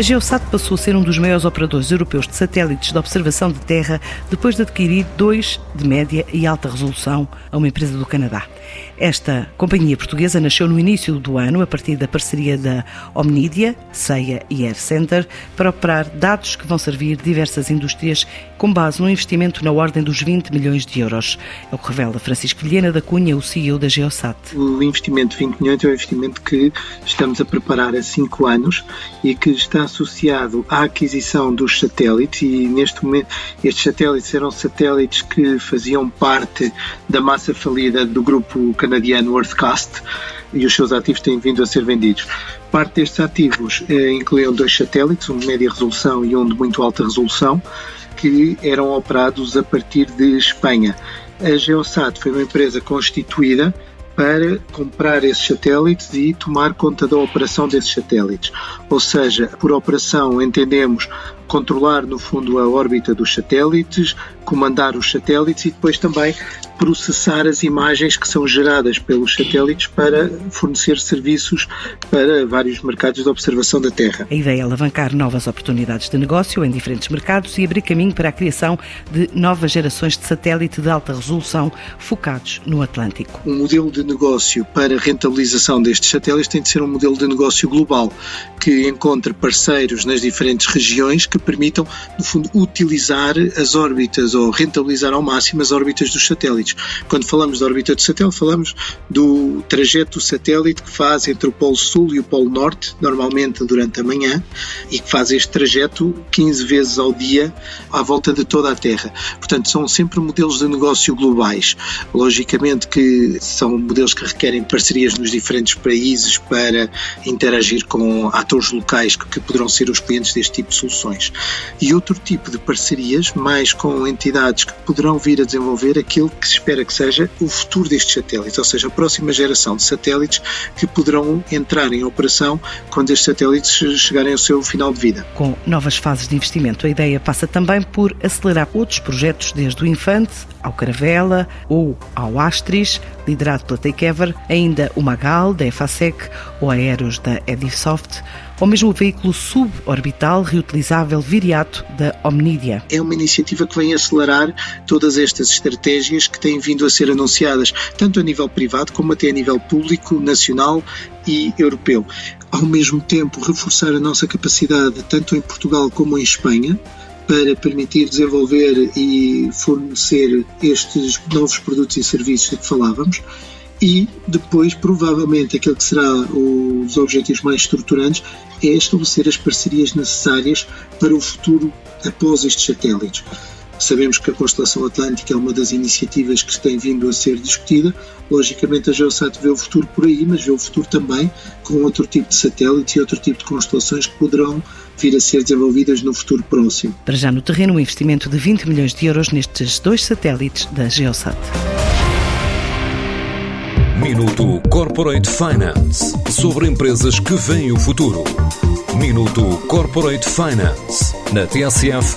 A Geosat passou a ser um dos maiores operadores europeus de satélites de observação de terra depois de adquirir dois de média e alta resolução a uma empresa do Canadá. Esta companhia portuguesa nasceu no início do ano a partir da parceria da Omnidia, CEIA e Air Center para operar dados que vão servir diversas indústrias com base num investimento na ordem dos 20 milhões de euros. É o que revela Francisco Vilhena da Cunha, o CEO da Geosat. O investimento de 20 milhões é um investimento que estamos a preparar há cinco anos e que está associado à aquisição dos satélites e neste momento estes satélites eram satélites que faziam parte da massa falida do grupo canadiano Earthcast e os seus ativos têm vindo a ser vendidos. Parte destes ativos eh, incluíam dois satélites, um de média resolução e um de muito alta resolução, que eram operados a partir de Espanha. A Geosat foi uma empresa constituída para comprar esses satélites e tomar conta da operação desses satélites. Ou seja, por operação entendemos controlar no fundo a órbita dos satélites, comandar os satélites e depois também processar as imagens que são geradas pelos satélites para fornecer serviços para vários mercados de observação da Terra. A ideia é alavancar novas oportunidades de negócio em diferentes mercados e abrir caminho para a criação de novas gerações de satélite de alta resolução focados no Atlântico. O modelo de negócio para rentabilização destes satélites tem de ser um modelo de negócio global que encontre parceiros nas diferentes regiões que permitam, no fundo, utilizar as órbitas ou rentabilizar ao máximo as órbitas dos satélites. Quando falamos de órbita do satélite, falamos do trajeto do satélite que faz entre o Polo Sul e o Polo Norte, normalmente durante a manhã, e que faz este trajeto 15 vezes ao dia à volta de toda a Terra. Portanto, são sempre modelos de negócio globais. Logicamente que são modelos que requerem parcerias nos diferentes países para interagir com atores locais que poderão ser os clientes deste tipo de soluções. E outro tipo de parcerias, mais com entidades que poderão vir a desenvolver aquilo que se espera que seja o futuro destes satélites, ou seja, a próxima geração de satélites que poderão entrar em operação quando estes satélites chegarem ao seu final de vida. Com novas fases de investimento, a ideia passa também por acelerar outros projetos, desde o Infante ao Caravela ou ao Astris, liderado pela Takeover, ainda o Magal, da EFASEC, ou Aeros, da Edisoft, ou mesmo o veículo suborbital reutilizável Viriato, da Omnidia. É uma iniciativa que vem acelerar todas estas estratégias que têm vindo a ser anunciadas, tanto a nível privado como até a nível público, nacional e europeu. Ao mesmo tempo, reforçar a nossa capacidade, tanto em Portugal como em Espanha, para permitir desenvolver e fornecer estes novos produtos e serviços de que falávamos. E depois, provavelmente, aquele que será os objetivos mais estruturantes é estabelecer as parcerias necessárias para o futuro após estes satélites. Sabemos que a constelação atlântica é uma das iniciativas que tem vindo a ser discutida. Logicamente, a Geosat vê o futuro por aí, mas vê o futuro também com outro tipo de satélites e outro tipo de constelações que poderão vir a ser desenvolvidas no futuro próximo. Para já no terreno, um investimento de 20 milhões de euros nestes dois satélites da Geosat. Minuto Corporate Finance sobre empresas que veem o futuro. Minuto Corporate Finance na TSF,